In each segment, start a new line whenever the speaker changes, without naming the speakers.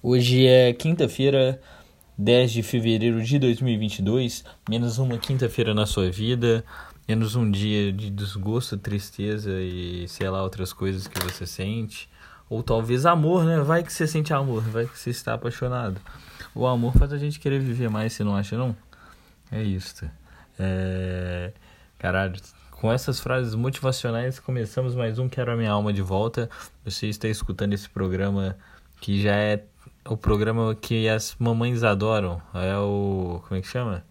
Hoje é quinta-feira, 10 de fevereiro de 2022, menos uma quinta-feira na sua vida, menos um dia de desgosto, tristeza e sei lá, outras coisas que você sente. Ou talvez amor, né? Vai que você sente amor, vai que você está apaixonado. O amor faz a gente querer viver mais, você não acha, não? É isso. É... Caralho, com essas frases motivacionais, começamos mais um Quero a Minha Alma de Volta. Você está escutando esse programa que já é o programa que as mamães adoram. É o. Como é que chama?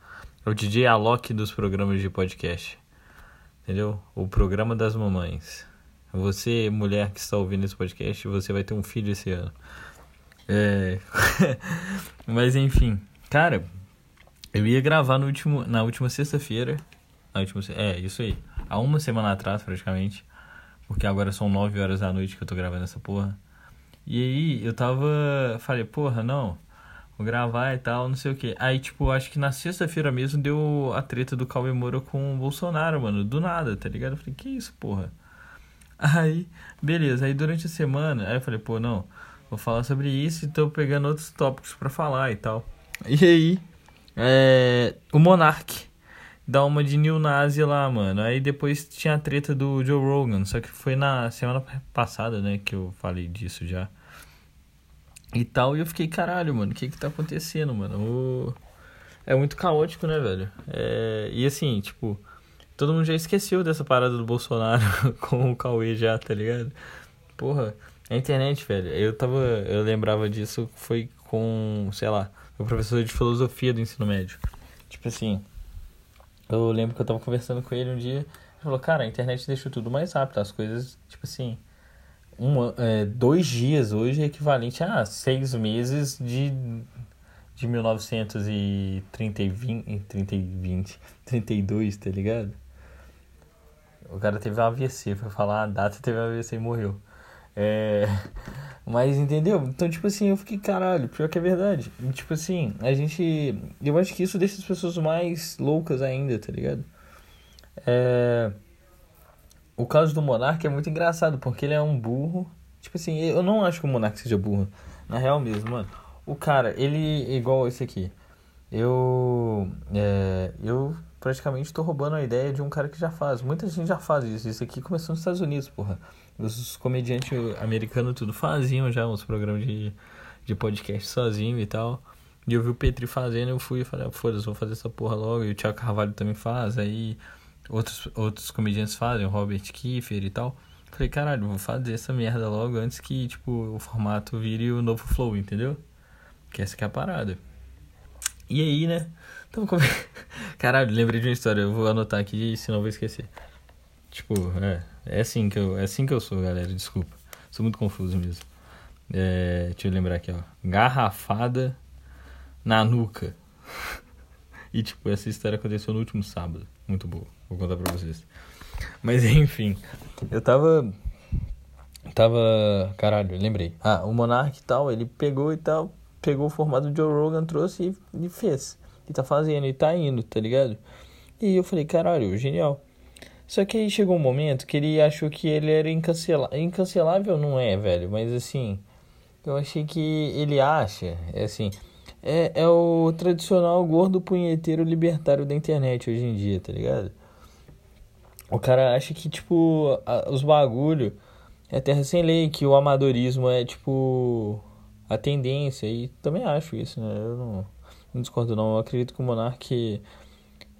É o DJ Alok dos programas de podcast. Entendeu? O programa das mamães. Você, mulher que está ouvindo esse podcast, você vai ter um filho esse ano. É. Mas enfim, cara, eu ia gravar no último, na última sexta-feira. Na última, é, isso aí. Há uma semana atrás, praticamente. Porque agora são nove horas da noite que eu tô gravando essa porra. E aí eu tava. Falei, porra, não. Vou gravar e tal, não sei o que. Aí, tipo, acho que na sexta-feira mesmo deu a treta do Cauê Moura com o Bolsonaro, mano. Do nada, tá ligado? Eu falei, que isso, porra? Aí, beleza. Aí durante a semana, aí eu falei, pô, não. Vou falar sobre isso e tô pegando outros tópicos para falar e tal. E aí, é, o Monark dá uma de New Nazi lá, mano. Aí depois tinha a treta do Joe Rogan, só que foi na semana passada, né, que eu falei disso já. E tal, e eu fiquei, caralho, mano, o que que tá acontecendo, mano? O... É muito caótico, né, velho? É... E assim, tipo, todo mundo já esqueceu dessa parada do Bolsonaro com o Cauê já, tá ligado? Porra, a internet, velho, eu tava, eu lembrava disso, foi com, sei lá, o professor de filosofia do ensino médio. Tipo assim, eu lembro que eu tava conversando com ele um dia. Ele falou, cara, a internet deixou tudo mais rápido. As coisas, tipo assim, um, é, dois dias hoje é equivalente a seis meses de, de 1930 e 20, 30 e 20, 32, tá ligado? O cara teve um AVC, foi falar a data, teve um AVC e morreu. É... Mas entendeu? Então, tipo assim, eu fiquei, caralho, pior que é verdade. E, tipo assim, a gente. Eu acho que isso deixa as pessoas mais loucas ainda, tá ligado? É. O caso do Monark é muito engraçado, porque ele é um burro. Tipo assim, eu não acho que o Monark seja burro. Na real mesmo, mano. O cara, ele é igual esse aqui. Eu. É, eu praticamente tô roubando a ideia de um cara que já faz. Muita gente já faz isso. Isso aqui começou nos Estados Unidos, porra. Os comediantes americanos tudo faziam já uns programas de, de podcast sozinho e tal. E eu vi o Petri fazendo, eu fui e falei, ah, foda-se, vou fazer essa porra logo. E o Thiago Carvalho também faz, aí outros, outros comediantes fazem, o Robert Kiefer e tal. Falei, caralho, vou fazer essa merda logo antes que, tipo, o formato vire o novo flow, entendeu? Que essa que é a parada. E aí, né? Então, como... Caralho, lembrei de uma história, eu vou anotar aqui, senão eu vou esquecer. Tipo, é, é assim que eu, é assim que eu sou, galera, desculpa. Sou muito confuso mesmo. É, deixa eu lembrar aqui, ó. Garrafada na nuca. e, tipo, essa história aconteceu no último sábado. Muito boa. Vou contar pra vocês. Mas, enfim. Eu tava... Tava... Caralho, lembrei. Ah, o Monark e tal, ele pegou e tal. Pegou o formato do Joe Rogan, trouxe e, e fez. E tá fazendo, e tá indo, tá ligado? E eu falei, caralho, genial. Só que aí chegou um momento que ele achou que ele era incancelável. Incancelável não é, velho, mas assim, eu achei que ele acha, é assim, é, é o tradicional gordo punheteiro libertário da internet hoje em dia, tá ligado? O cara acha que, tipo, a, os bagulho é terra sem lei, que o amadorismo é, tipo, a tendência, e também acho isso, né? Eu não, não discordo não, eu acredito que o Monark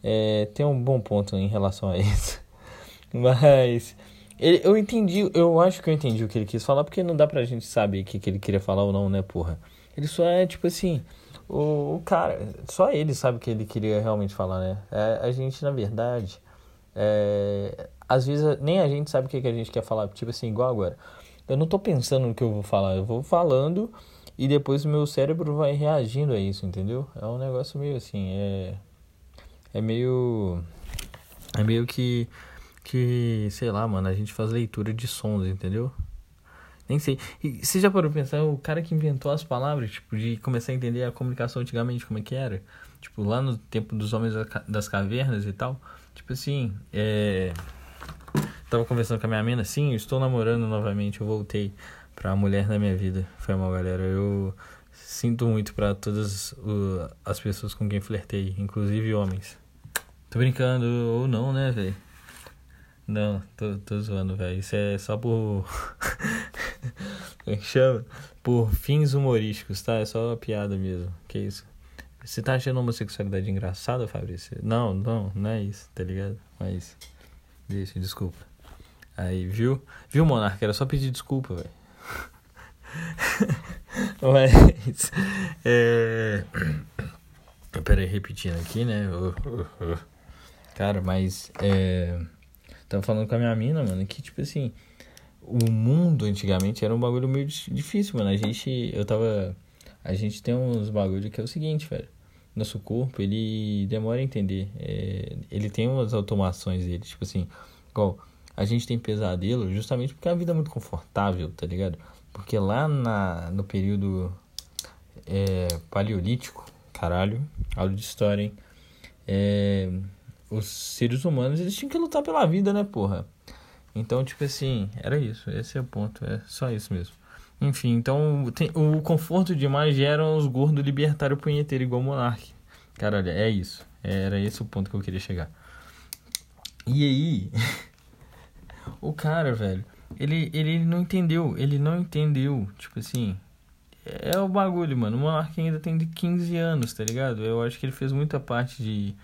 é, tem um bom ponto em relação a isso. Mas ele, eu entendi, eu acho que eu entendi o que ele quis falar, porque não dá pra gente saber o que, que ele queria falar ou não, né, porra? Ele só é tipo assim, o, o cara, só ele sabe o que ele queria realmente falar, né? É, a gente, na verdade, é, às vezes nem a gente sabe o que, que a gente quer falar, tipo assim, igual agora. Eu não tô pensando no que eu vou falar, eu vou falando e depois o meu cérebro vai reagindo a isso, entendeu? É um negócio meio assim, é. É meio. É meio que que, sei lá, mano, a gente faz leitura de sons, entendeu? Nem sei. E você já parou pra pensar, o cara que inventou as palavras, tipo, de começar a entender a comunicação antigamente, como é que era? Tipo, lá no tempo dos homens das cavernas e tal. Tipo assim, é. Tava conversando com a minha mina, sim, eu estou namorando novamente, eu voltei pra mulher da minha vida. Foi mal, galera. Eu Sinto muito para todas as pessoas com quem flertei, inclusive homens. Tô brincando, ou não, né, velho? Não, tô, tô zoando, velho. Isso é só por. Como é que chama? Por fins humorísticos, tá? É só piada mesmo. Que isso? Você tá achando homossexualidade engraçada, Fabrício? Não, não, não é isso, tá ligado? Mas. Deixa, desculpa. Aí, viu? Viu, Monarca? Era só pedir desculpa, velho. Mas. É. Pera aí, repetindo aqui, né? Cara, mas. É. Tava falando com a minha mina, mano, que tipo assim. O mundo antigamente era um bagulho meio difícil, mano. A gente. Eu tava. A gente tem uns bagulho que é o seguinte, velho. Nosso corpo, ele demora a entender. É, ele tem umas automações dele, tipo assim. Igual, a gente tem pesadelo justamente porque a vida é muito confortável, tá ligado? Porque lá na, no período é, paleolítico, caralho, aula de história, hein? É, os seres humanos eles tinham que lutar pela vida, né, porra? Então, tipo assim, era isso. Esse é o ponto. É só isso mesmo. Enfim, então tem, o conforto demais gera os gordos libertários punheteiros igual o Monark. Caralho, é isso. Era esse o ponto que eu queria chegar. E aí, o cara, velho, ele, ele não entendeu. Ele não entendeu. Tipo assim, é o bagulho, mano. O Monark ainda tem de 15 anos, tá ligado? Eu acho que ele fez muita parte de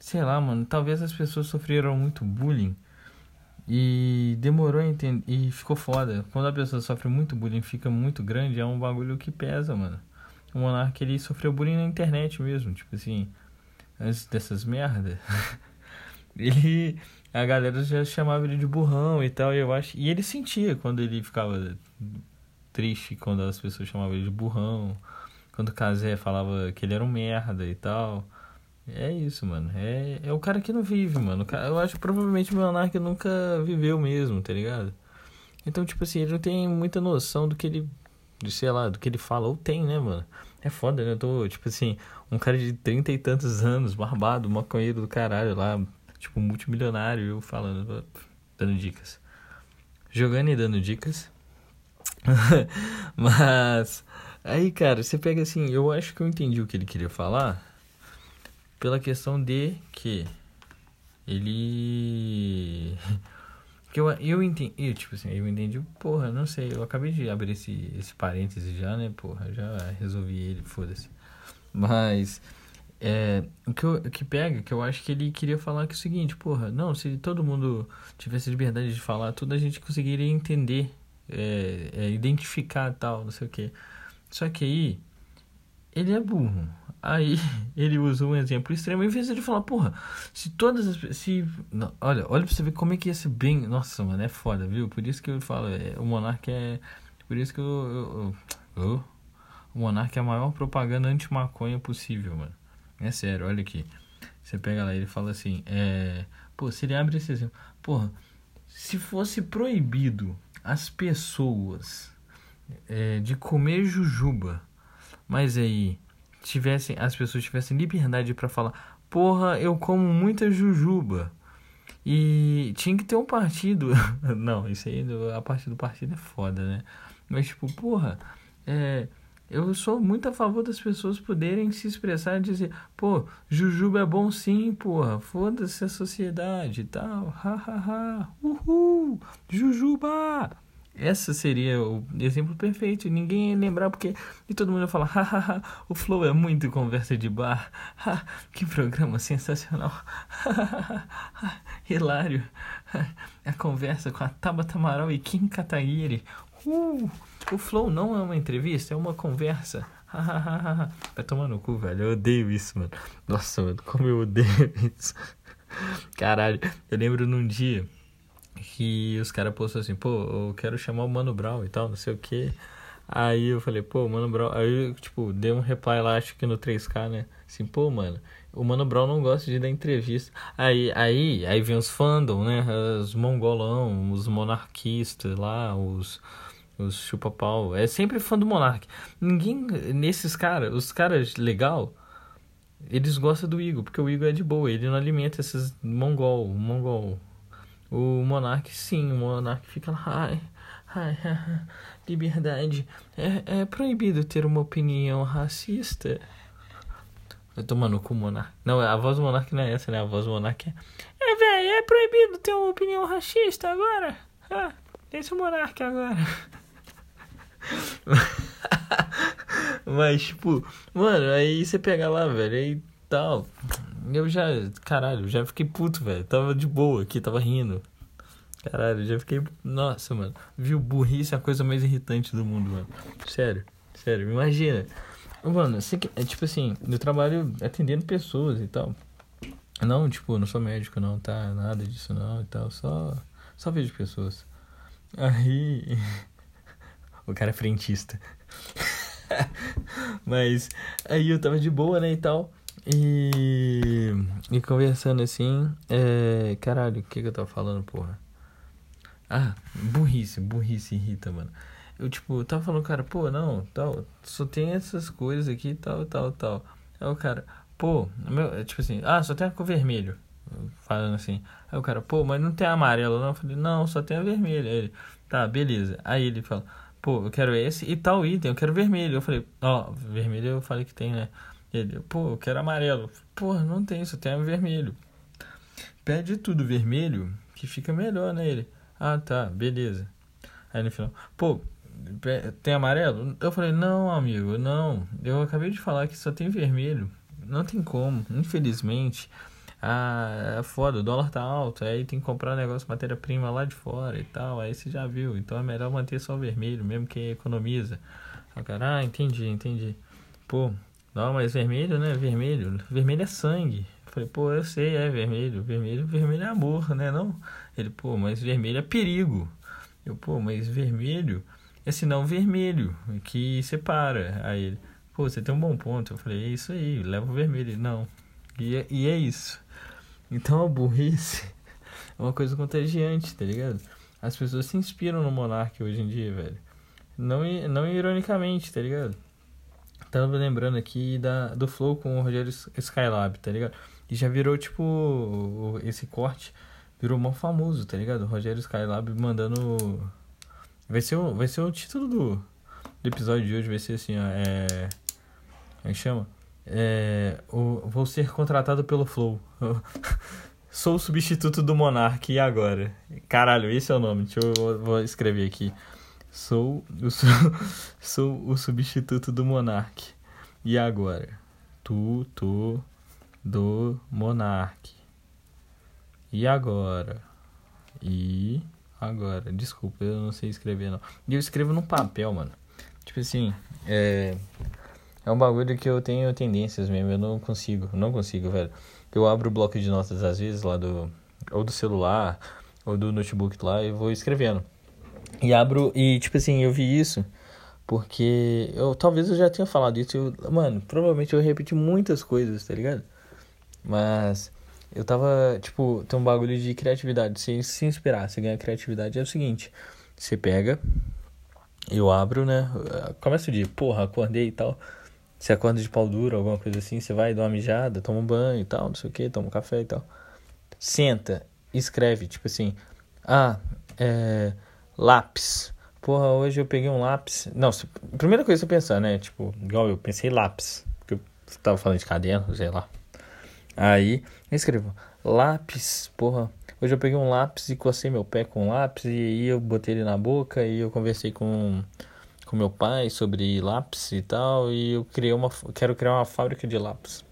sei lá, mano, talvez as pessoas sofreram muito bullying e demorou a entender e ficou foda. Quando a pessoa sofre muito bullying, fica muito grande, é um bagulho que pesa, mano. O Monark ele sofreu bullying na internet mesmo, tipo assim, antes dessas merdas. ele a galera já chamava ele de burrão e tal, e eu acho, e ele sentia quando ele ficava triste quando as pessoas chamavam ele de burrão, quando o Kazé falava que ele era um merda e tal. É isso, mano. É, é o cara que não vive, mano. Eu acho que provavelmente o Monark nunca viveu mesmo, tá ligado? Então, tipo assim, ele não tem muita noção do que ele. De, sei lá, do que ele fala. Ou tem, né, mano? É foda, né? Eu tô, tipo assim, um cara de trinta e tantos anos, barbado, maconheiro do caralho lá, tipo, multimilionário, eu falando, dando dicas. Jogando e dando dicas. Mas. Aí, cara, você pega assim, eu acho que eu entendi o que ele queria falar pela questão de que ele que eu eu entendi, eu, tipo assim, eu entendi, porra, não sei, eu acabei de abrir esse esse parêntese já, né, porra, já resolvi ele, foda-se. Mas é, o que, eu, o que pega, que eu acho que ele queria falar que é o seguinte, porra, não, se todo mundo tivesse liberdade de falar tudo, a gente conseguiria entender, é, é, identificar tal, não sei o que. Só que aí, ele é burro. Aí ele usa um exemplo extremo, em vez de ele falar, porra, se todas as. Se, não, olha, olha pra você ver como é que ia ser bem. Nossa, mano, é foda, viu? Por isso que eu falo, é, o Monark é. Por isso que eu. eu, eu, eu o Monark é a maior propaganda anti-maconha possível, mano. É sério, olha aqui. Você pega lá, ele fala assim, é. Pô, se ele abre esse exemplo. Porra, se fosse proibido as pessoas é, de comer jujuba, mas aí tivessem as pessoas tivessem liberdade para falar, porra, eu como muita jujuba. E tinha que ter um partido. Não, isso aí, a parte do partido é foda, né? Mas, tipo, porra, é, eu sou muito a favor das pessoas poderem se expressar e dizer, pô, jujuba é bom sim, porra, foda-se a sociedade tal, ha, ha, ha, uhul, jujuba! Essa seria o exemplo perfeito. Ninguém ia lembrar porque. E todo mundo ia falar: hahaha, o Flow é muito conversa de bar. Ha, que programa sensacional. Hilário. A conversa com a Tabata Amaral e Kim Kataguiri. Uh, o Flow não é uma entrevista, é uma conversa. Vai tomar no cu, velho. Eu odeio isso, mano. Nossa, mano, como eu odeio isso. Caralho, eu lembro num dia que os caras postam assim, pô, eu quero chamar o Mano Brown e tal, não sei o que. Aí eu falei, pô, Mano Brown. Aí eu, tipo, dei um reply lá, acho que no 3K, né? Assim, pô, mano, o Mano Brown não gosta de dar entrevista. Aí, aí, aí vem os fandom, né? Os mongolão, os monarquistas lá, os, os chupa-pau. É sempre fã do monarca. Ninguém, nesses caras, os caras legal, eles gostam do Igor, porque o Igor é de boa, ele não alimenta esses mongol, mongol o Monark, sim, o Monark fica lá, ai, ai, liberdade. É, é proibido ter uma opinião racista. Eu tô, mano, com o. Não, a voz do não é essa, né? A voz do é. É, velho, é proibido ter uma opinião racista agora. Ah, esse é o agora. Mas, tipo, mano, aí você pega lá, velho, aí tal. Eu já, caralho, já fiquei puto, velho. Tava de boa aqui, tava rindo. Caralho, já fiquei. Nossa, mano. Viu, burrice é a coisa mais irritante do mundo, mano. Sério, sério, imagina. Mano, você, é tipo assim, eu trabalho atendendo pessoas e tal. Não, tipo, não sou médico, não, tá? Nada disso, não e tal. Só, só vejo pessoas. Aí. o cara é frentista. Mas aí eu tava de boa, né, e tal. E, e conversando assim, é, caralho, o que que eu tava falando, porra? Ah, burrice, burrice irrita, mano. Eu, tipo, tava falando, cara, pô, não, tal, só tem essas coisas aqui, tal, tal, tal. Aí o cara, pô, meu, é tipo assim, ah, só tem a cor vermelho. Falando assim. Aí o cara, pô, mas não tem amarelo, não? Eu falei, não, só tem a vermelha. Aí ele, tá, beleza. Aí ele fala, pô, eu quero esse e tal item, eu quero vermelho. Eu falei, ó, vermelho eu falei que tem, né? Ele, pô, eu quero amarelo. Pô, não tem, só tem vermelho. Pede tudo vermelho, que fica melhor, né? Ele, ah, tá, beleza. Aí no final, pô, tem amarelo? Eu falei, não, amigo, não. Eu acabei de falar que só tem vermelho. Não tem como, infelizmente. Ah, é foda, o dólar tá alto, aí tem que comprar negócio, matéria-prima lá de fora e tal. Aí você já viu, então é melhor manter só o vermelho, mesmo que economiza. O cara, ah, entendi, entendi. Pô, não, mas vermelho, né? Vermelho. Vermelho é sangue. Eu falei, pô, eu sei, é vermelho. Vermelho, vermelho é amor, né? Não? Ele, pô, mas vermelho é perigo. Eu, pô, mas vermelho é sinal vermelho que separa. Aí ele, pô, você tem um bom ponto. Eu falei, é isso aí, leva o vermelho. Ele, não. E é, e é isso. Então a burrice é uma coisa contagiante, tá ligado? As pessoas se inspiram no Monark hoje em dia, velho. Não, não ironicamente, tá ligado? Tava lembrando aqui da, do Flow com o Rogério Skylab, tá ligado? E já virou, tipo, esse corte virou mó famoso, tá ligado? O Rogério Skylab mandando. Vai ser o, vai ser o título do, do episódio de hoje, vai ser assim, ó. É. Como é que chama? É. O, vou ser contratado pelo Flow. Sou o substituto do Monark, e agora? Caralho, esse é o nome. Deixa eu vou escrever aqui. Sou o, sou o substituto do Monark. E agora? Tuto do Monark. E agora? E agora? Desculpa, eu não sei escrever não. E eu escrevo no papel, mano. Tipo assim, é. É um bagulho que eu tenho tendências mesmo, eu não consigo, não consigo, velho. Eu abro o bloco de notas às vezes lá do. Ou do celular, ou do notebook lá e vou escrevendo. E abro, e tipo assim, eu vi isso porque eu talvez eu já tenha falado isso, eu, mano, provavelmente eu repeti muitas coisas, tá ligado? Mas eu tava, tipo, tem um bagulho de criatividade, você se inspirar, você ganha criatividade é o seguinte, você pega, eu abro, né? Começa o dia, porra, acordei e tal. Você acorda de pau duro, alguma coisa assim, você vai dar uma mijada, toma um banho e tal, não sei o que, toma um café e tal. Senta, escreve, tipo assim, ah, é Lápis. Porra, hoje eu peguei um lápis. Não, primeira coisa que você pensar, né? Tipo, igual eu pensei lápis. Porque eu tava falando de caderno, sei lá. Aí eu escrevo lápis, porra. Hoje eu peguei um lápis e cocei meu pé com um lápis. E aí eu botei ele na boca e eu conversei com com meu pai sobre lápis e tal. E eu criei uma. Quero criar uma fábrica de lápis.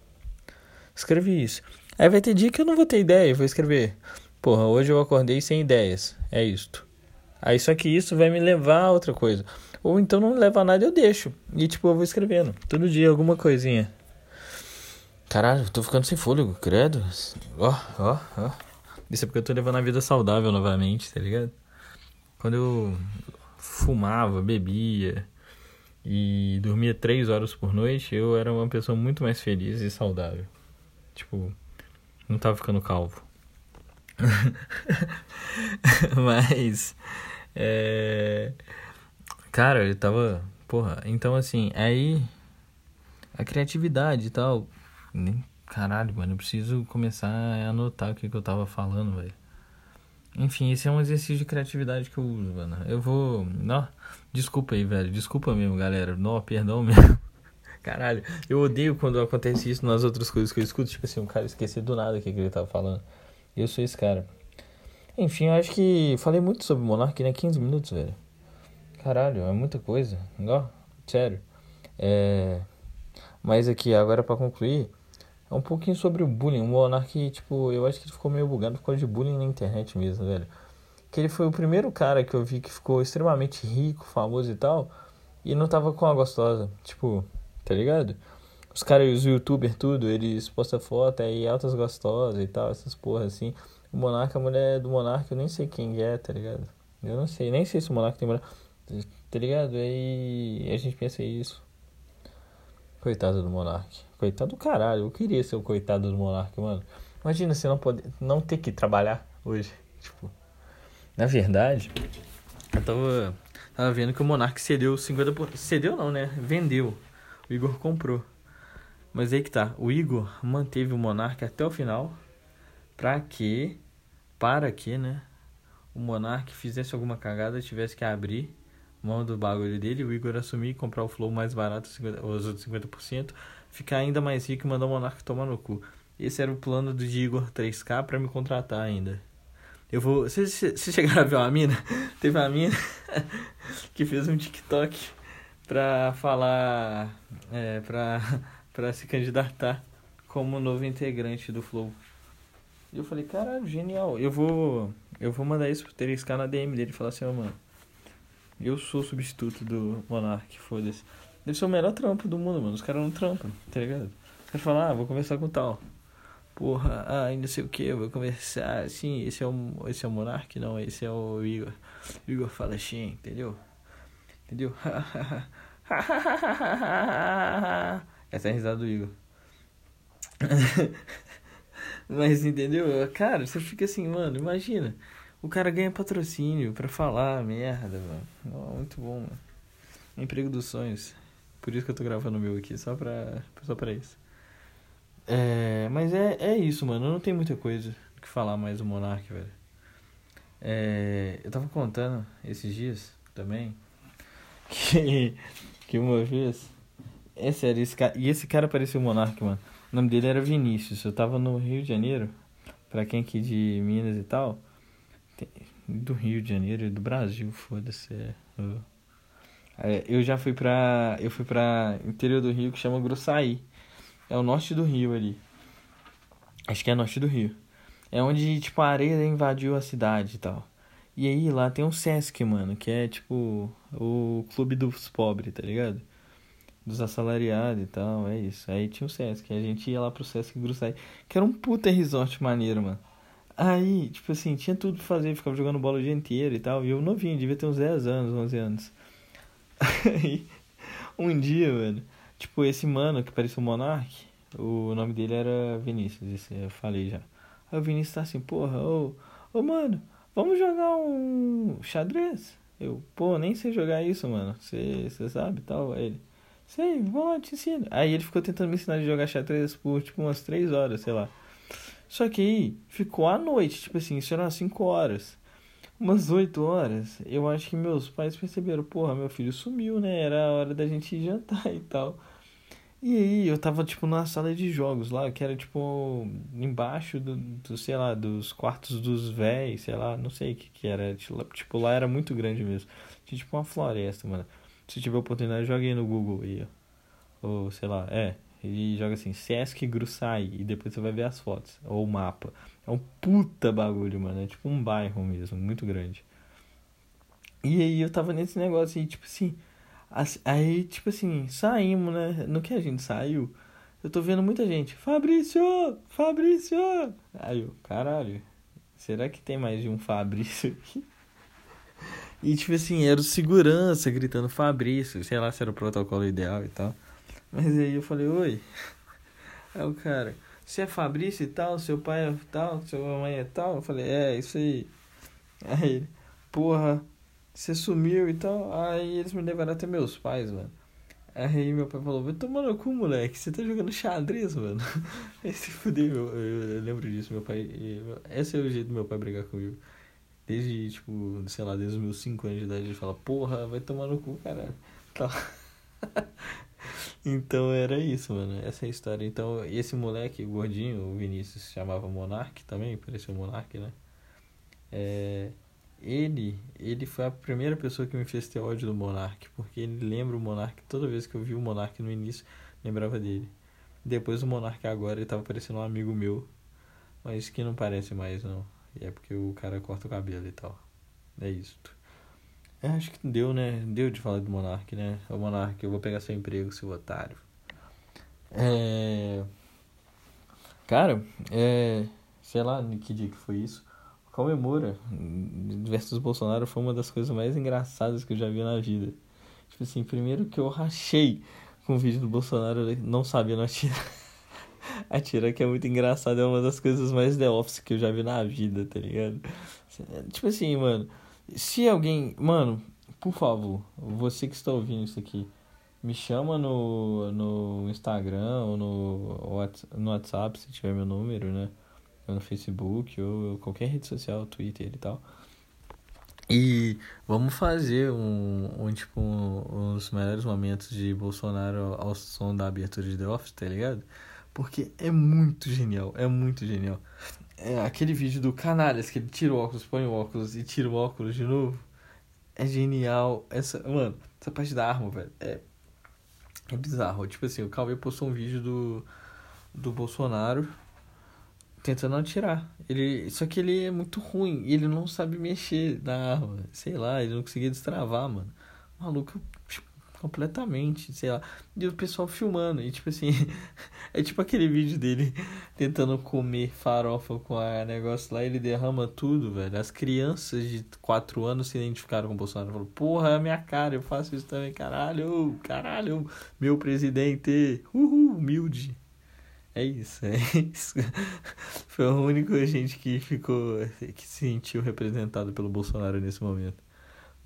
Escrevi isso. Aí vai ter dia que eu não vou ter ideia, eu vou escrever. Porra, hoje eu acordei sem ideias. É isto. Aí só que isso vai me levar a outra coisa. Ou então não leva a nada eu deixo. E tipo, eu vou escrevendo. Todo dia alguma coisinha. Caralho, tô ficando sem fôlego, credo. Ó, ó, ó. Isso é porque eu tô levando a vida saudável novamente, tá ligado? Quando eu fumava, bebia e dormia três horas por noite, eu era uma pessoa muito mais feliz e saudável. Tipo, não tava ficando calvo. Mas. É... Cara, eu tava. Porra, então assim, aí. A criatividade e tal. Caralho, mano, eu preciso começar a anotar o que, que eu tava falando, velho. Enfim, esse é um exercício de criatividade que eu uso, mano. Eu vou. Não, desculpa aí, velho. Desculpa mesmo, galera. Não, perdão mesmo. Caralho, eu odeio quando acontece isso nas outras coisas que eu escuto. Tipo assim, um cara esquecer do nada o que ele tava falando. Eu sou esse cara. Enfim, eu acho que falei muito sobre Monark, né? 15 minutos, velho. Caralho, é muita coisa. Não, sério. É. Mas aqui, agora para concluir, é um pouquinho sobre o bullying. O Monark, tipo, eu acho que ele ficou meio bugado por causa de bullying na internet mesmo, velho. Que ele foi o primeiro cara que eu vi que ficou extremamente rico, famoso e tal, e não tava com a gostosa. Tipo, tá ligado? Os caras, os youtubers, tudo, eles postam foto aí, altas gostosas e tal, essas porra assim. O Monarca, a mulher do Monarca, eu nem sei quem é, tá ligado? Eu não sei, nem sei se o Monarca tem mulher, tá ligado? Aí a gente pensa isso. Coitado do Monark. Coitado do caralho. Eu queria ser o coitado do Monark, mano. Imagina você não poder, não ter que trabalhar hoje. Tipo, na verdade, eu tava, tava vendo que o Monark cedeu 50%. Cedeu não, né? Vendeu. O Igor comprou. Mas aí que tá. O Igor manteve o Monark até o final. Pra que, para que, né? O Monark fizesse alguma cagada, tivesse que abrir mão do bagulho dele, o Igor assumir, comprar o Flow mais barato, 50, os outros 50%, ficar ainda mais rico e mandar o Monark tomar no cu. Esse era o plano do Igor 3K para me contratar ainda. Eu vou. Vocês chegaram a ver uma mina? Teve uma mina que fez um TikTok pra falar. É, pra, pra se candidatar como novo integrante do Flow. E eu falei, caralho, genial. Eu vou. Eu vou mandar isso pro 3K na DM dele e falar assim, oh, mano. Eu sou substituto do Monark, foda-se. Deve ser o melhor trampo do mundo, mano. Os caras não trampam, tá ligado? Os caras falam, ah, vou conversar com tal. Porra, ah, ainda sei o que, vou conversar. Sim, esse é o, esse é o Monark? Não, esse é o Igor. O Igor fala assim, entendeu? Entendeu? Essa é a risada do Igor. Mas entendeu? Cara, você fica assim, mano, imagina. O cara ganha patrocínio pra falar merda, mano. muito bom, mano. Emprego dos sonhos. Por isso que eu tô gravando o meu aqui, só pra, só pra isso. É, mas é, é isso, mano. Não tem muita coisa que falar mais do Monark, velho. É, eu tava contando esses dias também que, que uma vez. É sério, esse cara, e esse cara parecia o Monark, mano. O nome dele era Vinícius. Eu tava no Rio de Janeiro, pra quem aqui de Minas e tal do Rio de Janeiro e do Brasil, foda-se. É, é, eu já fui pra. Eu fui pra interior do Rio que chama Grossaí. É o norte do Rio ali. Acho que é norte do Rio. É onde, tipo, a areia invadiu a cidade e tal. E aí lá tem um Sesc, mano, que é tipo o clube dos pobres, tá ligado? Dos assalariados e tal, é isso. Aí tinha o Sesc, a gente ia lá pro Sesc Grossaí, que era um puta resort maneiro, mano. Aí, tipo assim, tinha tudo pra fazer, ficava jogando bola o dia inteiro e tal. E eu novinho, devia ter uns 10 anos, 11 anos. Aí, um dia, mano, tipo, esse mano que parecia o Monark, o nome dele era Vinícius, esse eu falei já. Aí o Vinícius tá assim, porra, ô, ô mano, vamos jogar um xadrez? Eu, pô, nem sei jogar isso, mano. Você sabe tal? Aí ele, sei, vamos lá, te ensino. Aí ele ficou tentando me ensinar a jogar xadrez por tipo umas 3 horas, sei lá. Só que aí ficou à noite, tipo assim, isso era 5 horas. Umas 8 horas, eu acho que meus pais perceberam, porra, meu filho sumiu, né? Era a hora da gente jantar e tal. E aí eu tava, tipo, na sala de jogos lá, que era, tipo, embaixo do, do sei lá, dos quartos dos véis, sei lá, não sei o que que era. Tipo, lá era muito grande mesmo. Tinha, tipo, uma floresta, mano. Se tiver oportunidade, jogue aí no Google aí, ó. Ou, sei lá, é, ele joga assim, Sesc Gruçaí, e depois você vai ver as fotos, ou o mapa. É um puta bagulho, mano. É tipo um bairro mesmo, muito grande. E aí eu tava nesse negócio aí, tipo assim. Aí, tipo assim, saímos, né? No que a gente saiu, eu tô vendo muita gente. Fabrício! Fabrício! Aí eu, caralho, será que tem mais de um Fabrício aqui? E tipo assim, era o segurança gritando Fabrício, sei lá se era o protocolo ideal e tal. Mas aí eu falei, oi. Aí o cara, você é Fabrício e tal, seu pai é tal, sua mãe é tal? Eu falei, é, isso aí. Aí ele, porra, você sumiu e tal. Aí eles me levaram até meus pais, mano. Aí meu pai falou, vai tomar no cu, moleque, você tá jogando xadrez, mano. Aí se fudeu, eu, eu, eu, lembro disso, meu pai. Esse é o jeito do meu pai brigar comigo. Desde, tipo, sei lá, desde os meus 5 anos de idade, ele fala, porra, vai tomar no cu, caralho. Tá. então era isso, mano. Essa é a história. Então, esse moleque, gordinho, o Vinícius, se chamava Monark também, parecia o Monark, né? É, ele, ele foi a primeira pessoa que me fez ter ódio do Monark, porque ele lembra o Monark, toda vez que eu vi o Monark no início, lembrava dele. Depois o Monark agora, ele tava parecendo um amigo meu, mas que não parece mais, não. E é porque o cara corta o cabelo e tal. É isso. É, acho que deu, né? Deu de falar do Monark, né? O Monark, eu vou pegar seu emprego, seu otário. É. Cara, é. Sei lá que dia que foi isso. Comemora versus Bolsonaro foi uma das coisas mais engraçadas que eu já vi na vida. Tipo assim, primeiro que eu rachei com o vídeo do Bolsonaro não sabendo atirar. atirar que é muito engraçado, é uma das coisas mais The Office que eu já vi na vida, tá ligado? Tipo assim, mano se alguém. Mano, por favor, você que está ouvindo isso aqui, me chama no, no Instagram ou no, no WhatsApp, se tiver meu número, né? Ou no Facebook, ou qualquer rede social, Twitter e tal. E vamos fazer um, um tipo, um, melhores momentos de Bolsonaro ao som da abertura de The Office, tá ligado? Porque é muito genial, é muito genial. É, aquele vídeo do Canalhas, que ele tira o óculos, põe o óculos e tira o óculos de novo. É genial. Essa, mano, essa parte da arma, velho, é, é bizarro. Tipo assim, o Cauê postou um vídeo do, do Bolsonaro tentando atirar. Ele, só que ele é muito ruim e ele não sabe mexer na arma. Sei lá, ele não conseguia destravar, mano. Maluco completamente, sei lá. E o pessoal filmando, e tipo assim, é tipo aquele vídeo dele tentando comer farofa com a negócio lá, ele derrama tudo, velho. As crianças de 4 anos se identificaram com o Bolsonaro. Falaram, porra, é a minha cara, eu faço isso também, caralho, caralho, meu presidente, uhul, humilde. É isso, é isso. Foi o único gente que ficou, que se sentiu representado pelo Bolsonaro nesse momento.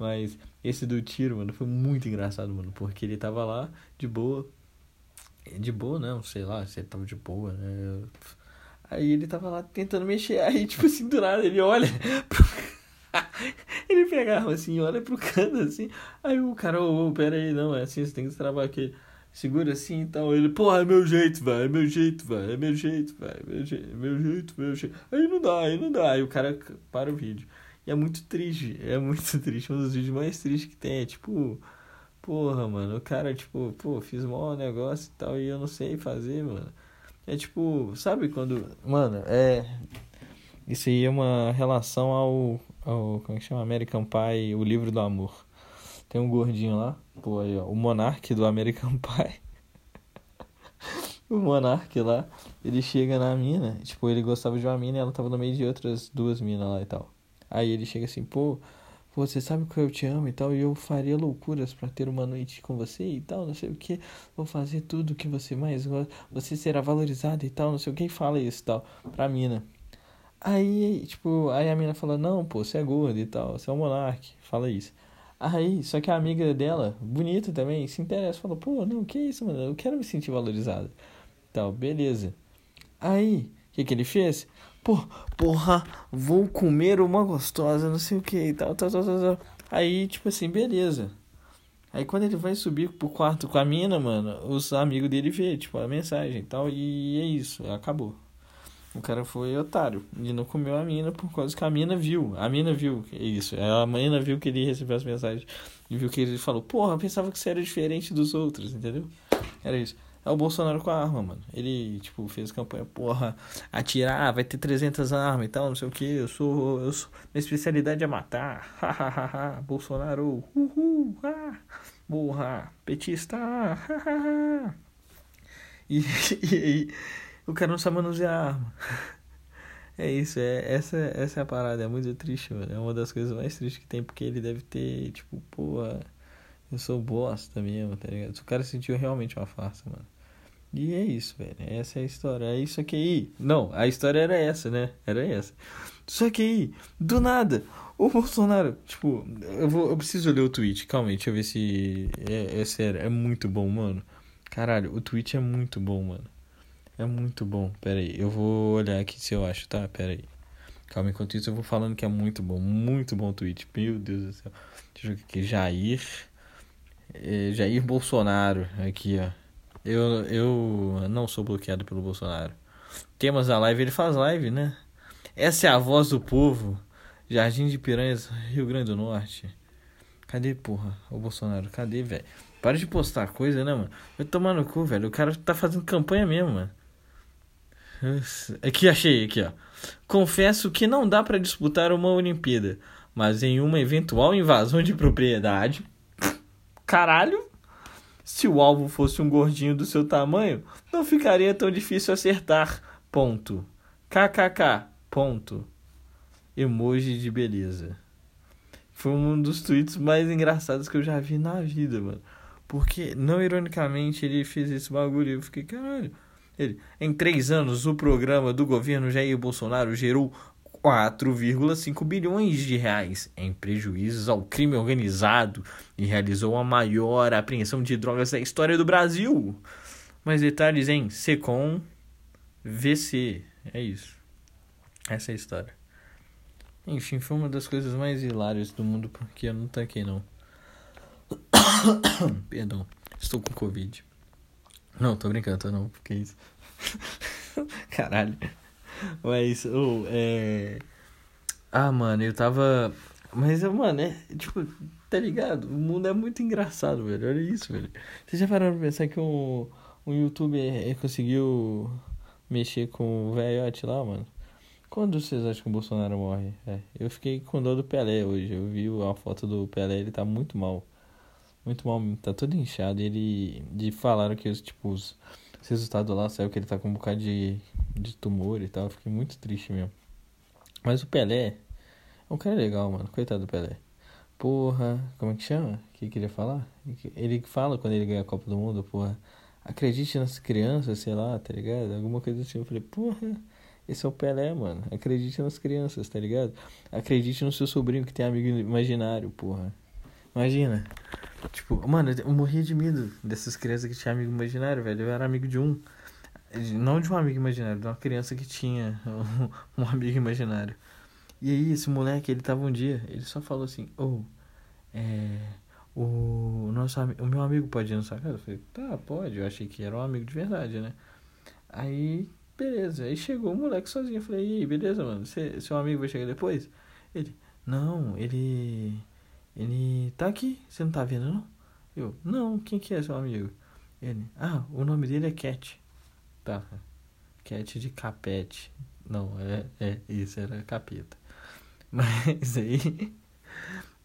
Mas esse do tiro, mano, foi muito engraçado, mano. Porque ele tava lá, de boa. De boa, não, sei lá, se ele tava de boa, né? Aí ele tava lá tentando mexer. Aí, tipo assim, do nada, ele olha pro... ele pegava assim, olha pro canto assim. Aí o cara, ô, oh, pera aí, não, é assim, você tem que travar aqui. Segura assim e tal. Ele, porra, é meu jeito, velho, é meu jeito, velho, é meu jeito, velho, é meu jeito, meu jeito, meu jeito. Aí não dá, aí não dá. Aí o cara para o vídeo. E é muito triste, é muito triste. Um dos vídeos mais tristes que tem é tipo, porra, mano, o cara, tipo, pô, fiz mal negócio e tal e eu não sei fazer, mano. É tipo, sabe quando. Mano, é. Isso aí é uma relação ao. ao como é que chama? American Pie, o livro do amor. Tem um gordinho lá, pô, aí, ó, o Monark do American Pie. o Monark lá, ele chega na mina, tipo, ele gostava de uma mina e ela tava no meio de outras duas minas lá e tal. Aí ele chega assim, pô, você sabe que eu te amo e tal, e eu faria loucuras para ter uma noite com você e tal, não sei o que, vou fazer tudo que você mais gosta, você será valorizada e tal, não sei o que, fala isso e tal, pra mina. Aí, tipo, aí a mina fala, não, pô, você é gordo e tal, você é um monarque, fala isso. Aí, só que a amiga dela, bonita também, se interessa, fala, pô, não, que isso, mano, eu quero me sentir valorizada. Tal, beleza. Aí, o que que ele fez? Pô, porra, vou comer uma gostosa, não sei o que e tal, tal, tal, tal, tal. Aí, tipo assim, beleza. Aí quando ele vai subir pro quarto com a mina, mano, os amigos dele vê, tipo, a mensagem e tal, e é isso, acabou. O cara foi otário e não comeu a mina por causa que a mina viu. A mina viu isso. A mina viu que ele recebeu as mensagens e viu que ele falou: Porra, eu pensava que você era diferente dos outros, entendeu? Era isso. É o Bolsonaro com a arma, mano. Ele, tipo, fez campanha, porra, atirar, vai ter 300 armas e tal, não sei o que. Eu sou, eu sou, minha especialidade é matar. Hahaha, Bolsonaro, uhul, ah, porra, petista, hahaha. E, e aí, o cara não sabe manusear a arma. É isso, é, essa, essa é a parada, é muito triste, mano. É uma das coisas mais tristes que tem, porque ele deve ter, tipo, porra eu sou bosta mesmo, tá ligado? O cara sentiu realmente uma farsa, mano. E é isso, velho. Essa é a história. É isso aqui. Não, a história era essa, né? Era essa. Só que aí, do nada, o Bolsonaro, tipo, eu, vou, eu preciso ler o tweet. Calma aí, deixa eu ver se. É, é sério, é muito bom, mano. Caralho, o tweet é muito bom, mano. É muito bom. Pera aí, eu vou olhar aqui se eu acho, tá? Pera aí. Calma, enquanto isso eu vou falando que é muito bom, muito bom tweet. Meu Deus do céu. Deixa eu ver aqui. Jair. É, Jair Bolsonaro. Aqui, ó. Eu, eu não sou bloqueado pelo Bolsonaro. Temas da live, ele faz live, né? Essa é a voz do povo. Jardim de Piranhas, Rio Grande do Norte. Cadê, porra? O Bolsonaro, cadê, velho? Para de postar coisa, né, mano? Vai tomar no cu, velho. O cara tá fazendo campanha mesmo, mano. Aqui, achei, aqui, ó. Confesso que não dá para disputar uma Olimpíada, mas em uma eventual invasão de propriedade. Caralho! Se o alvo fosse um gordinho do seu tamanho, não ficaria tão difícil acertar. Ponto. KKK. Ponto. Emoji de beleza. Foi um dos tweets mais engraçados que eu já vi na vida, mano. Porque, não ironicamente, ele fez esse bagulho e eu fiquei, caralho. Ele, em três anos, o programa do governo Jair Bolsonaro gerou 4,5 bilhões de reais em prejuízos ao crime organizado e realizou a maior apreensão de drogas da história do Brasil. Mais detalhes em Secom VC. É isso. Essa é a história. Enfim, foi uma das coisas mais hilárias do mundo porque eu não tanquei não. Perdão, estou com Covid. Não, tô brincando, tô não, porque isso. Caralho. Mas, oh, é. Ah, mano, eu tava. Mas, mano, é. Tipo, tá ligado? O mundo é muito engraçado, velho. Olha isso, velho. Vocês já pararam pra pensar que um, um youtuber conseguiu mexer com o velhote lá, mano? Quando vocês acham que o Bolsonaro morre? É, eu fiquei com dor do Pelé hoje. Eu vi a foto do Pelé, ele tá muito mal. Muito mal, tá todo inchado. Ele. De falaram que os, tipo, os os resultados lá saiu que ele tá com um bocado de, de tumor e tal. Fiquei muito triste mesmo. Mas o Pelé é um cara legal, mano. Coitado do Pelé. Porra, como é que chama? O que queria falar? Ele fala quando ele ganha a Copa do Mundo, porra. Acredite nas crianças, sei lá, tá ligado? Alguma coisa assim. Eu falei, porra, esse é o Pelé, mano. Acredite nas crianças, tá ligado? Acredite no seu sobrinho que tem amigo imaginário, porra. Imagina. Tipo, mano, eu morria de medo dessas crianças que tinham amigo imaginário, velho. Eu era amigo de um. Não de um amigo imaginário, de uma criança que tinha um, amigo imaginário. E aí, esse moleque, ele tava um dia, ele só falou assim: Ô, oh, é. O, nosso, o meu amigo pode ir na sua casa? Eu falei: Tá, pode. Eu achei que era um amigo de verdade, né? Aí, beleza. Aí chegou o moleque sozinho. Eu falei: E aí, beleza, mano? Você, seu amigo vai chegar depois? Ele: Não, ele ele tá aqui, você não tá vendo não? Eu, não, quem que é seu amigo? Ele, ah, o nome dele é Cat. Tá, Cat de capete. Não, é, é, isso era capeta. Mas aí,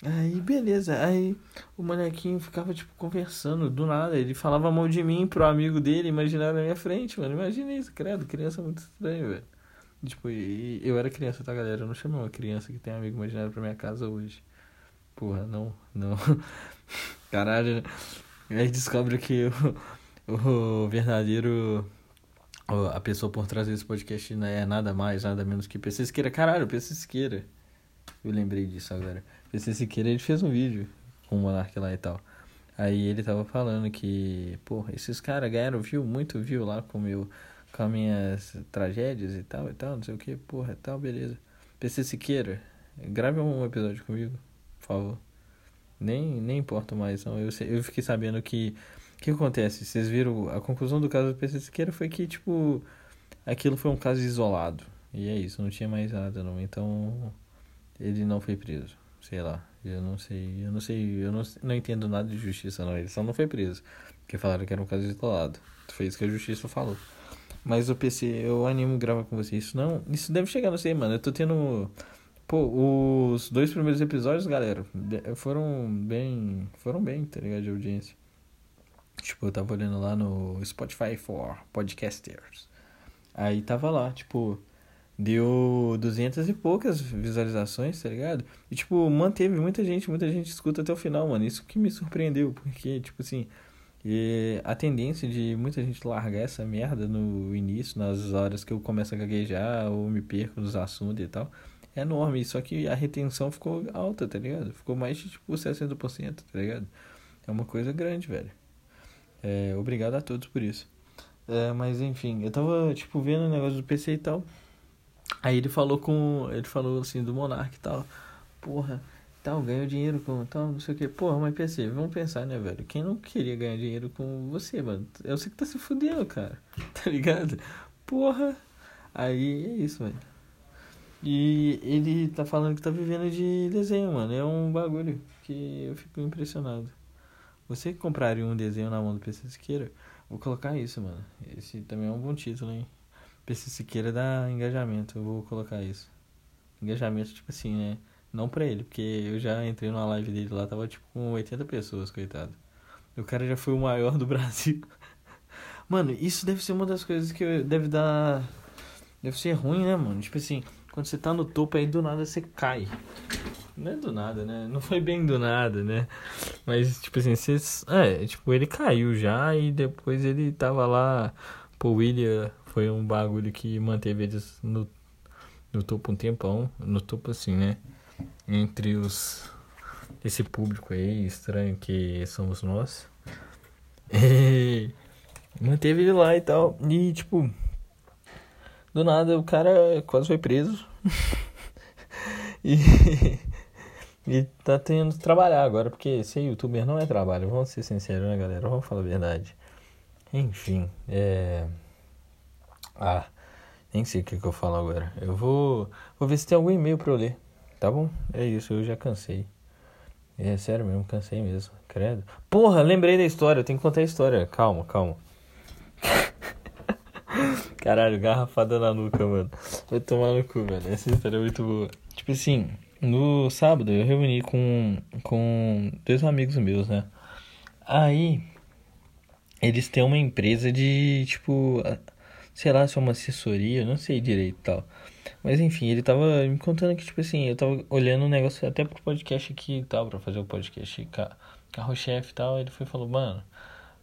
aí beleza, aí o molequinho ficava tipo conversando do nada, ele falava mal de mim pro amigo dele, imaginário na minha frente, mano. Imagina isso, credo, criança é muito estranho, velho. Tipo, eu era criança, tá, galera? Eu não chamo uma criança que tem amigo imaginário pra minha casa hoje. Porra, não, não. Caralho. Aí descobre que o, o verdadeiro. A pessoa por trás desse podcast não é nada mais, nada menos que PC Siqueira. Caralho, PC Siqueira. Eu lembrei disso agora. PC Siqueira, ele fez um vídeo com o Monark lá e tal. Aí ele tava falando que, porra, esses caras ganharam view, muito view lá com, meu, com as minhas tragédias e tal e tal, não sei o que, porra, tal, beleza. PC Siqueira, grave um episódio comigo favor. Nem, nem importa mais, não. Eu, eu fiquei sabendo que. O que acontece? Vocês viram. A conclusão do caso do PC Siqueira foi que, tipo. Aquilo foi um caso isolado. E é isso, não tinha mais nada, não. Então. Ele não foi preso. Sei lá. Eu não sei. Eu não sei. Eu não, não entendo nada de justiça, não. Ele só não foi preso. Porque falaram que era um caso isolado. Foi isso que a justiça falou. Mas o PC, eu animo gravar com você. Isso não. Isso deve chegar, não sei, mano. Eu tô tendo. Pô, os dois primeiros episódios, galera, foram bem. Foram bem, tá ligado? De audiência. Tipo, eu tava olhando lá no Spotify for Podcasters. Aí tava lá, tipo, deu duzentas e poucas visualizações, tá ligado? E, tipo, manteve muita gente, muita gente escuta até o final, mano. Isso que me surpreendeu, porque, tipo assim, a tendência de muita gente largar essa merda no início, nas horas que eu começo a gaguejar ou me perco nos assuntos e tal enorme. Só que a retenção ficou alta, tá ligado? Ficou mais de tipo 60%, tá ligado? É uma coisa grande, velho. É, obrigado a todos por isso. É, mas enfim, eu tava tipo vendo o negócio do PC e tal. Aí ele falou com. Ele falou assim do Monark e tal. Porra, tal, ganhou dinheiro com tal, não sei o que. Porra, mas pensei, vamos pensar, né, velho? Quem não queria ganhar dinheiro com você, mano? É você que tá se fudendo, cara. Tá ligado? Porra. Aí é isso, velho. E ele tá falando que tá vivendo de desenho, mano. É um bagulho que eu fico impressionado. Você que compraria um desenho na mão do PC Siqueira, vou colocar isso, mano. Esse também é um bom título, hein? PC Siqueira dá engajamento, eu vou colocar isso. Engajamento, tipo assim, né? Não pra ele, porque eu já entrei numa live dele lá, tava tipo com 80 pessoas, coitado. O cara já foi o maior do Brasil. Mano, isso deve ser uma das coisas que deve dar. Deve ser ruim, né, mano? Tipo assim, quando você tá no topo aí do nada você cai. Não é do nada, né? Não foi bem do nada, né? Mas, tipo assim, vocês. É, tipo, ele caiu já e depois ele tava lá. Pô, William foi um bagulho que manteve eles no, no topo um tempão. No topo, assim, né? Entre os. Esse público aí estranho que somos nós. E manteve ele lá e tal. E, tipo. Do nada o cara quase foi preso. e, e tá tendo que trabalhar agora, porque ser youtuber não é trabalho, vamos ser sinceros, né, galera? Vamos falar a verdade. Enfim, é. Ah, nem sei o que, que eu falo agora. Eu vou, vou ver se tem algum e-mail pra eu ler, tá bom? É isso, eu já cansei. É sério mesmo, cansei mesmo, credo. Porra, lembrei da história, eu tenho que contar a história. Calma, calma. Caralho, garrafada na nuca, mano. Vai tomar no cu, velho. Essa história é muito boa. Tipo assim, no sábado eu reuni com, com dois amigos meus, né? Aí, eles têm uma empresa de, tipo, sei lá, se é uma assessoria, não sei direito e tal. Mas enfim, ele tava me contando que, tipo assim, eu tava olhando um negócio até pro podcast aqui e tal, pra fazer o podcast carro-chefe e tal. Ele foi e falou, mano,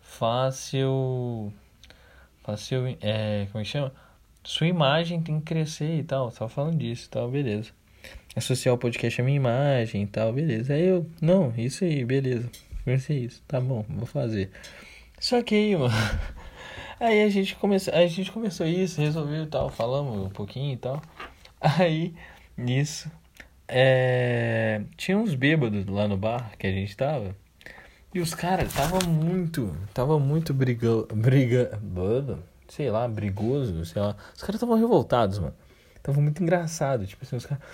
fácil seu, é, como é que chama? Sua imagem tem que crescer e tal. Tava falando disso e tal, beleza. Associar o podcast à minha imagem e tal, beleza. Aí eu, não, isso aí, beleza. Comecei isso, tá bom, vou fazer. Só que aí, mano. Aí a gente começou, a gente começou isso, resolveu e tal, falamos um pouquinho e tal. Aí, nisso, é, tinha uns bêbados lá no bar que a gente tava. E os caras tava muito, tava muito briga, briga, sei lá, brigoso, sei lá. Os caras estavam revoltados, mano. Tava muito engraçado, tipo assim, os caras,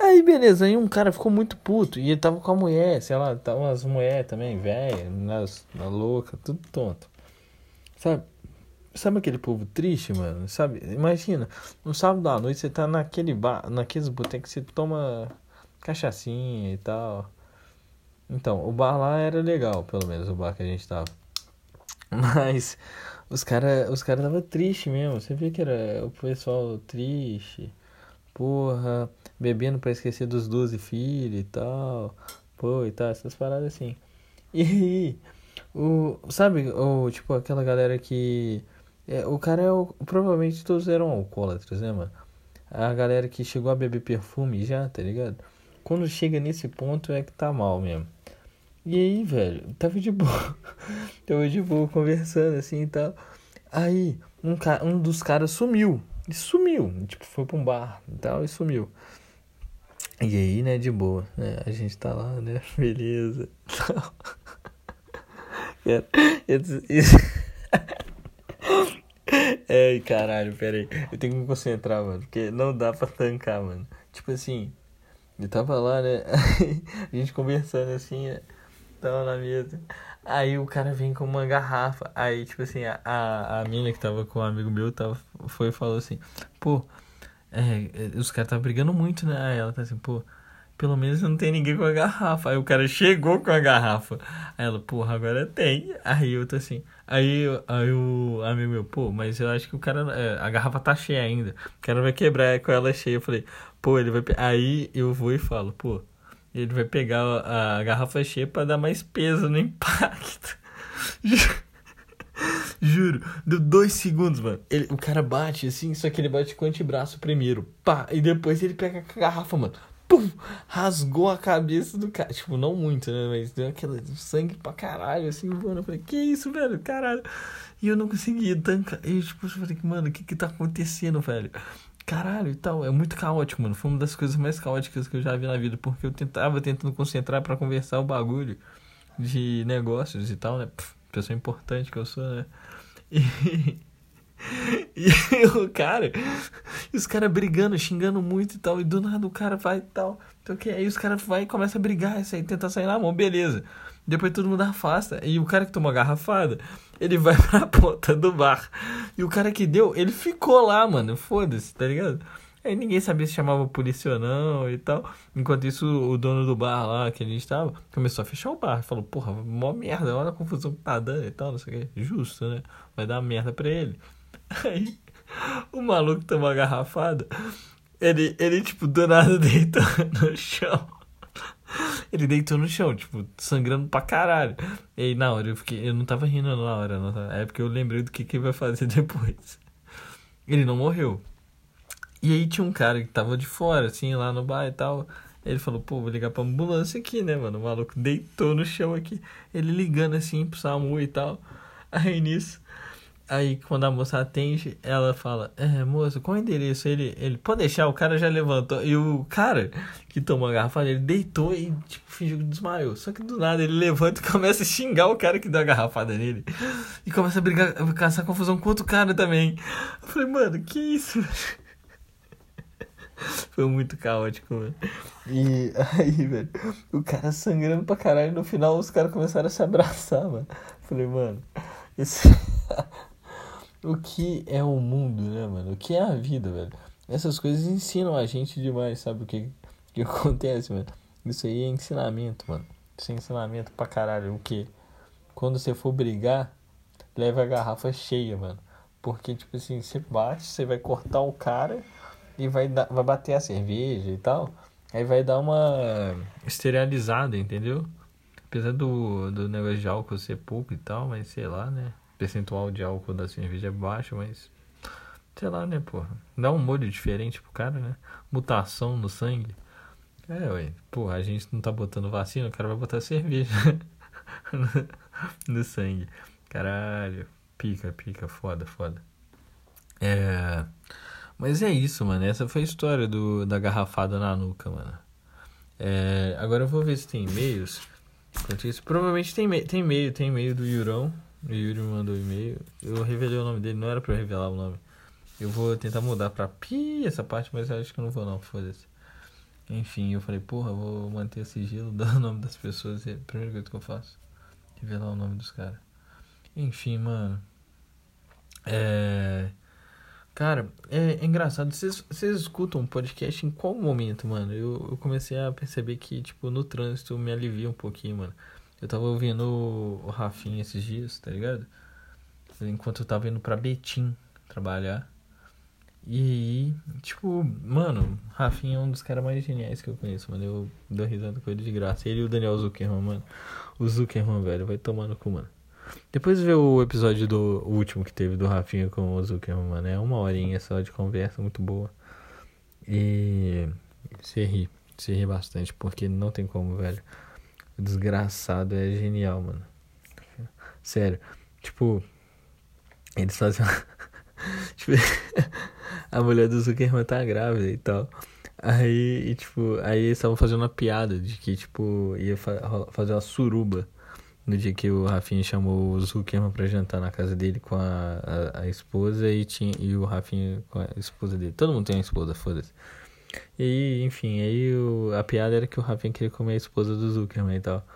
Aí beleza, aí um cara ficou muito puto e ele tava com a mulher, sei lá, tava umas mulheres também, velha, na louca, tudo tonto. Sabe? Sabe aquele povo triste, mano? Sabe? Imagina, no sábado à noite você tá naquele bar, naqueles botecos que você toma cachaçinha e tal. Então, o bar lá era legal, pelo menos o bar que a gente tava. Mas os caras os cara tava triste mesmo. Você vê que era o pessoal triste. Porra, bebendo pra esquecer dos 12 filhos e tal. Pô, e tal, essas paradas assim. E aí, o, sabe, o, tipo, aquela galera que. É, o cara é o, provavelmente todos eram alcoólatras, né, mano? A galera que chegou a beber perfume já, tá ligado? Quando chega nesse ponto é que tá mal mesmo. E aí, velho, tava de boa. tava de boa conversando assim e tal. Aí, um, um dos caras sumiu. E sumiu. Tipo, foi pra um bar e tal e sumiu. E aí, né, de boa, né? A gente tá lá, né? Beleza. Isso. Ai, caralho, pera aí. Eu tenho que me concentrar, mano. Porque não dá pra tancar, mano. Tipo assim, eu tava lá, né? a gente conversando assim, né? Tava na mesa. Aí o cara vem com uma garrafa. Aí, tipo assim, a, a, mina que tava com um amigo meu tava, foi e falou assim: pô, é, os caras estavam brigando muito, né? Aí ela tá assim, pô, pelo menos não tem ninguém com a garrafa. Aí o cara chegou com a garrafa. Aí ela, porra, agora tem. Aí eu tô assim. Aí, aí o amigo meu, pô, mas eu acho que o cara. É, a garrafa tá cheia ainda. O cara vai quebrar com ela cheia. Eu falei, Pô, ele vai. Aí eu vou e falo, pô, ele vai pegar a garrafa cheia pra dar mais peso no impacto. Juro, deu dois segundos, mano. Ele, o cara bate assim, só que ele bate com o antebraço primeiro. Pá, e depois ele pega a garrafa, mano. Pum, rasgou a cabeça do cara. Tipo, não muito, né? Mas deu aquele sangue pra caralho, assim, mano. Eu falei, que isso, velho? Caralho. E eu não conseguia tancar. E tipo, eu falei, mano, o que que tá acontecendo, velho? Caralho e tal. É muito caótico, mano. Foi uma das coisas mais caóticas que eu já vi na vida. Porque eu tentava tentando concentrar para conversar o bagulho de negócios e tal, né? Pessoa importante que eu sou, né? E. E o cara, e os caras brigando, xingando muito e tal, e do nada o cara vai e tal. Então que aí os caras vai e começa a brigar, isso aí, tentar sair na mão, beleza. Depois todo mundo afasta. E o cara que tomou a garrafada, ele vai pra ponta do bar. E o cara que deu, ele ficou lá, mano. Foda-se, tá ligado? Aí ninguém sabia se chamava polícia ou não e tal. Enquanto isso, o dono do bar lá que a gente tava começou a fechar o bar. Falou, porra, mó merda, olha a confusão que tá dando e tal, não sei o que. Justo, né? Vai dar merda pra ele. Aí o maluco tomou a garrafada. Ele, ele, tipo, do nada deitou no chão. Ele deitou no chão, tipo, sangrando pra caralho. E aí, na hora, eu fiquei. Eu não tava rindo na hora, não. É porque eu lembrei do que, que ele vai fazer depois. Ele não morreu. E aí tinha um cara que tava de fora, assim, lá no bar e tal. Ele falou, pô, vou ligar pra ambulância aqui, né, mano? O maluco deitou no chão aqui. Ele ligando assim pro SAMU e tal. Aí nisso. Aí quando a moça atende, ela fala, é, moça, qual é o endereço? Ele, ele, pode deixar, o cara já levantou. E o cara que tomou a garrafa, ele deitou e, tipo, fingiu que desmaiou. Só que do nada ele levanta e começa a xingar o cara que deu a garrafada nele. E começa a brigar, a caçar confusão com outro cara também. Eu falei, mano, que isso? Foi muito caótico, mano. E aí, velho, o cara sangrando pra caralho. No final, os caras começaram a se abraçar, mano. Eu falei, mano, esse. o que é o mundo, né, mano? O que é a vida, velho? Essas coisas ensinam a gente demais, sabe o que, que acontece, mano? Isso aí é ensinamento, mano. Isso é ensinamento pra caralho. O que? Quando você for brigar, leva a garrafa cheia, mano. Porque, tipo assim, você bate, você vai cortar o cara e vai, dar, vai bater a cerveja e tal. Aí vai dar uma esterilizada, entendeu? Apesar do, do negócio de álcool ser pouco e tal, mas sei lá, né? Percentual de álcool da cerveja é baixo, mas sei lá, né, porra. Dá um molho diferente pro cara, né? Mutação no sangue. É, ué, porra, a gente não tá botando vacina, o cara vai botar cerveja no, sangue. Caralho, pica, pica, foda, foda. É. Mas é isso, mano. Essa foi a história do, da garrafada na nuca, mano. É, agora eu vou ver se tem e-mails. Provavelmente tem tem e-mail, tem e-mail do Yurão. O Yuri mandou e-mail. Eu revelei o nome dele, não era pra eu revelar o nome. Eu vou tentar mudar pra pi essa parte, mas acho que eu não vou não, foda-se. Enfim, eu falei, porra, vou manter o sigilo, dar o nome das pessoas. É a primeira coisa que eu faço. Revelar o nome dos caras. Enfim, mano. É. Cara, é, é engraçado. Vocês escutam um podcast em qual momento, mano? Eu, eu comecei a perceber que, tipo, no trânsito me alivia um pouquinho, mano. Eu tava ouvindo o, Rafinha esses dias, tá ligado? Enquanto eu tava indo pra Betim trabalhar. E tipo, mano, Rafinha é um dos caras mais geniais que eu conheço, mano. Eu dou risada com ele de graça. Ele e o Daniel Zuckerman, mano. O Zuckerman, velho, vai tomar no cu, mano. Depois vê o episódio do o último que teve do Rafinha com o Zuckerman, mano. É uma horinha só de conversa muito boa. E você ri, você ri bastante, porque não tem como, velho. Desgraçado é genial, mano. Sério. Tipo, eles fazem. tipo, a mulher do Zuckerman tá grávida e tal. Aí, e, tipo, aí eles estavam fazendo uma piada de que, tipo, ia fa fazer uma suruba no dia que o Rafinha chamou o Zuckerman pra jantar na casa dele com a, a, a esposa e, tinha, e o Rafinha com a esposa dele. Todo mundo tem uma esposa, foda-se. E enfim, aí o, a piada era que o Rafinha queria comer a esposa do Zuckerman e tal.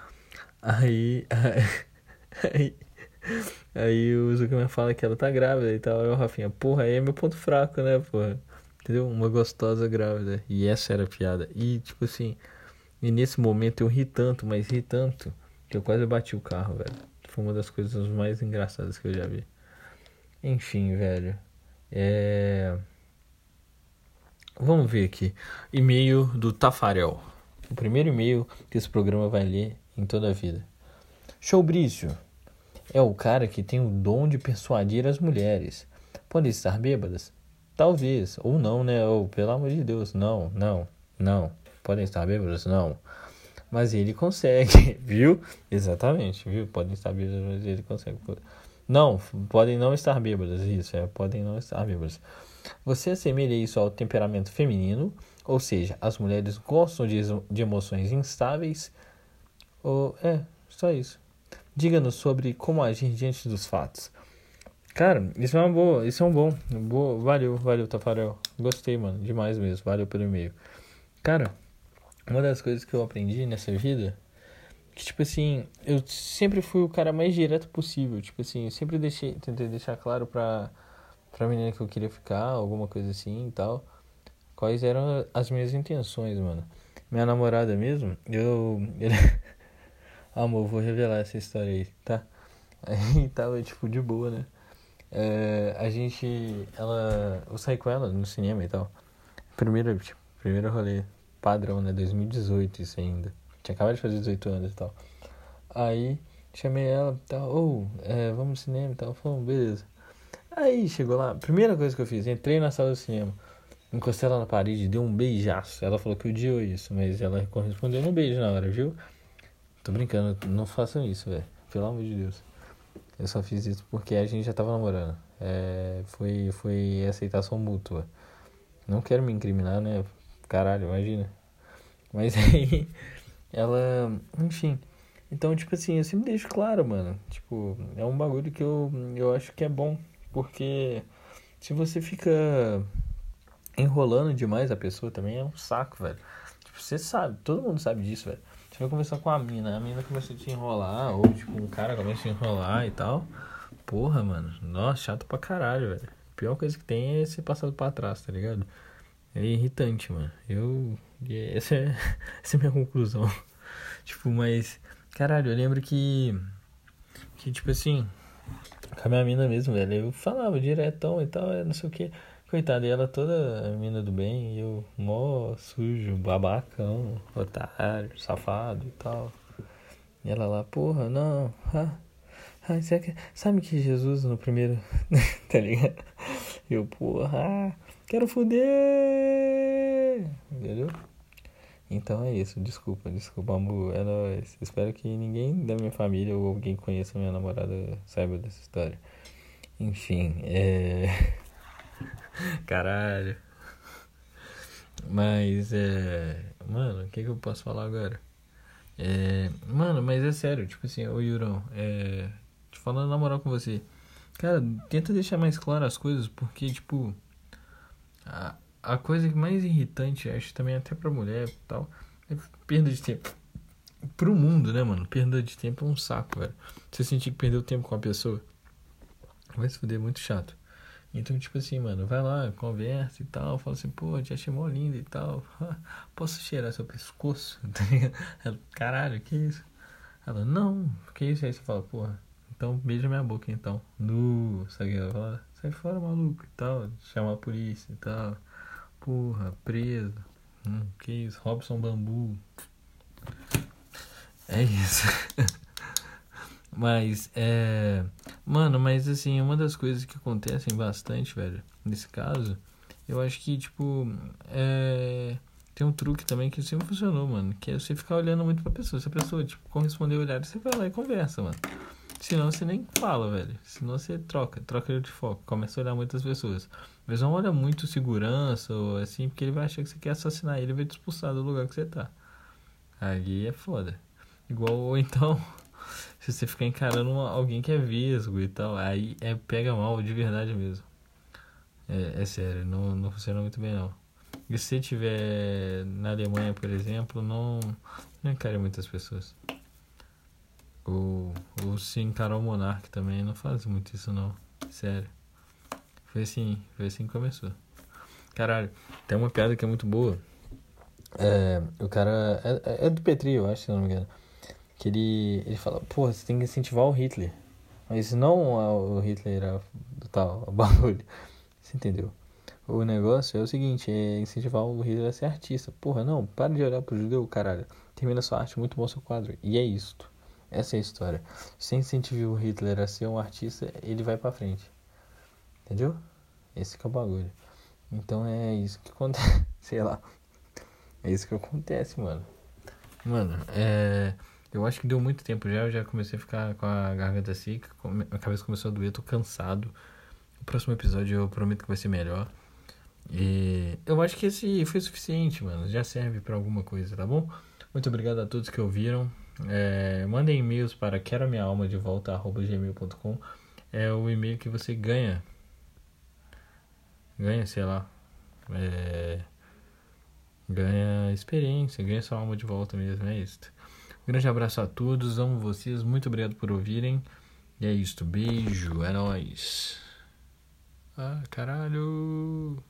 Aí, aí, aí o Zuckerman fala que ela tá grávida e tal. Aí o Rafinha, porra, aí é meu ponto fraco, né, porra? Entendeu? Uma gostosa grávida. E essa era a piada. E, tipo assim, e nesse momento eu ri tanto, mas ri tanto, que eu quase bati o carro, velho. Foi uma das coisas mais engraçadas que eu já vi. Enfim, velho. É. Vamos ver aqui. E-mail do Tafarel. O primeiro e-mail que esse programa vai ler em toda a vida. Showbrício é o cara que tem o dom de persuadir as mulheres. Podem estar bêbadas? Talvez. Ou não, né? Ou, pelo amor de Deus, não, não, não. Podem estar bêbados? Não. Mas ele consegue, viu? Exatamente, viu? Podem estar bêbados, mas ele consegue. Não, podem não estar bêbadas, isso, é, podem não estar bêbadas. Você assemelha isso ao temperamento feminino, ou seja, as mulheres gostam de, de emoções instáveis, ou é, só isso. Diga-nos sobre como agir diante dos fatos. Cara, isso é uma boa, isso é um bom, boa, valeu, valeu, Tafarel. Gostei, mano, demais mesmo, valeu pelo e-mail. Cara, uma das coisas que eu aprendi nessa vida, que tipo assim, eu sempre fui o cara mais direto possível, tipo assim, eu sempre deixei, tentei deixar claro pra, pra menina que eu queria ficar, alguma coisa assim e tal, quais eram as minhas intenções, mano. Minha namorada mesmo, eu... Amor, vou revelar essa história aí, tá? Aí tava, tipo, de boa, né? É, a gente. Ela. Eu saí com ela no cinema e tal. Primeiro, tipo, primeiro rolê padrão, né? 2018 isso ainda. Tinha acabado de fazer 18 anos e tal. Aí chamei ela e tal, ou, oh, é, vamos no cinema e tal. Falou, beleza. Aí chegou lá, primeira coisa que eu fiz, entrei na sala do cinema, encostei ela na parede, dei um beijaço. Ela falou que odiou isso, mas ela correspondeu no beijo na hora, viu? Tô brincando, não façam isso, velho. Pelo amor de Deus. Eu só fiz isso porque a gente já tava namorando. É, foi, foi aceitação mútua. Não quero me incriminar, né? Caralho, imagina. Mas aí, ela. Enfim. Então, tipo assim, eu sempre deixo claro, mano. Tipo, é um bagulho que eu, eu acho que é bom. Porque se você fica enrolando demais a pessoa também é um saco, velho. Tipo, você sabe, todo mundo sabe disso, velho. Você vai conversar com a mina, a mina começa a te enrolar, ou tipo, um cara começa a enrolar e tal. Porra, mano, nossa, chato pra caralho, velho. A pior coisa que tem é ser passado pra trás, tá ligado? É irritante, mano. Eu. Essa é, essa é a minha conclusão. tipo, mas. Caralho, eu lembro que. Que, tipo assim. Com a minha mina mesmo, velho. Eu falava diretão e tal, não sei o que. Coitada, e ela toda mina do bem, e eu mó sujo, babacão, otário, safado e tal. E ela lá, porra, não, ah, ah, sabe que Jesus no primeiro, tá ligado? Eu, porra, ah, quero foder, entendeu? Então é isso, desculpa, desculpa, amor, é nóis. Espero que ninguém da minha família ou alguém que conheça minha namorada saiba dessa história. Enfim, é. Caralho. Mas é. Mano, o que, que eu posso falar agora? É. Mano, mas é sério, tipo assim, ô Yurão, é. Te falando na moral com você. Cara, tenta deixar mais claro as coisas, porque, tipo. A, a coisa mais irritante, acho também até pra mulher e tal, é perda de tempo. Pro mundo, né, mano? Perda de tempo é um saco, velho. Você sentir que perdeu tempo com a pessoa. Vai se fuder, muito chato. Então, tipo assim, mano, vai lá, conversa e tal, fala assim, pô, te achei mó linda e tal. Posso cheirar seu pescoço? Tá caralho, que isso? Ela, não, que isso? Aí você fala, porra, então beija minha boca então. Nu, sabe ela fala, sai fora, maluco e tal, chama a polícia e tal. Porra, preso. Hum, que isso? Robson Bambu. É isso. Mas, é. Mano, mas assim, uma das coisas que acontecem bastante, velho, nesse caso, eu acho que, tipo, é. Tem um truque também que sempre funcionou, mano. Que é você ficar olhando muito pra pessoa. Se a pessoa, tipo, corresponder o olhar, você vai lá e conversa, mano. Senão você nem fala, velho. Senão você troca, troca de foco. Começa a olhar muitas pessoas. Mas não olha muito segurança ou assim, porque ele vai achar que você quer assassinar ele e vai te expulsar do lugar que você tá. Aí é foda. Igual, ou então se você ficar encarando alguém que é vesgo e tal, aí é, pega mal de verdade mesmo. É, é sério, não, não funciona muito bem não. E se você estiver na Alemanha, por exemplo, não, não encare muitas pessoas. Ou, ou se encarar o monarca também, não faz muito isso não. Sério. Foi assim, foi assim que começou. Caralho, tem uma piada que é muito boa. É, o cara. É, é do Petri, eu acho, se não me engano. Que ele, ele fala, pô, você tem que incentivar o Hitler. Mas não o Hitler do tal, o bagulho. Você entendeu? O negócio é o seguinte, é incentivar o Hitler a ser artista. Porra, não, para de olhar pro judeu, caralho. Termina sua arte, muito bom seu quadro. E é isto. Essa é a história. Se incentiva o Hitler a ser um artista, ele vai pra frente. Entendeu? Esse é o bagulho. Então é isso que acontece. Sei lá. É isso que acontece, mano. Mano, é. Eu acho que deu muito tempo já, eu já comecei a ficar com a garganta seca, a cabeça começou a doer, tô cansado. O próximo episódio eu prometo que vai ser melhor. E eu acho que esse foi suficiente, mano. Já serve para alguma coisa, tá bom? Muito obrigado a todos que ouviram. É, mandem e-mails para quero a minha alma de volta gmail.com. É o e-mail que você ganha. Ganha, sei lá. É, ganha experiência, ganha sua alma de volta mesmo, é isso. Um grande abraço a todos, amo vocês, muito obrigado por ouvirem. E é isto, beijo, é nóis. Ah, caralho.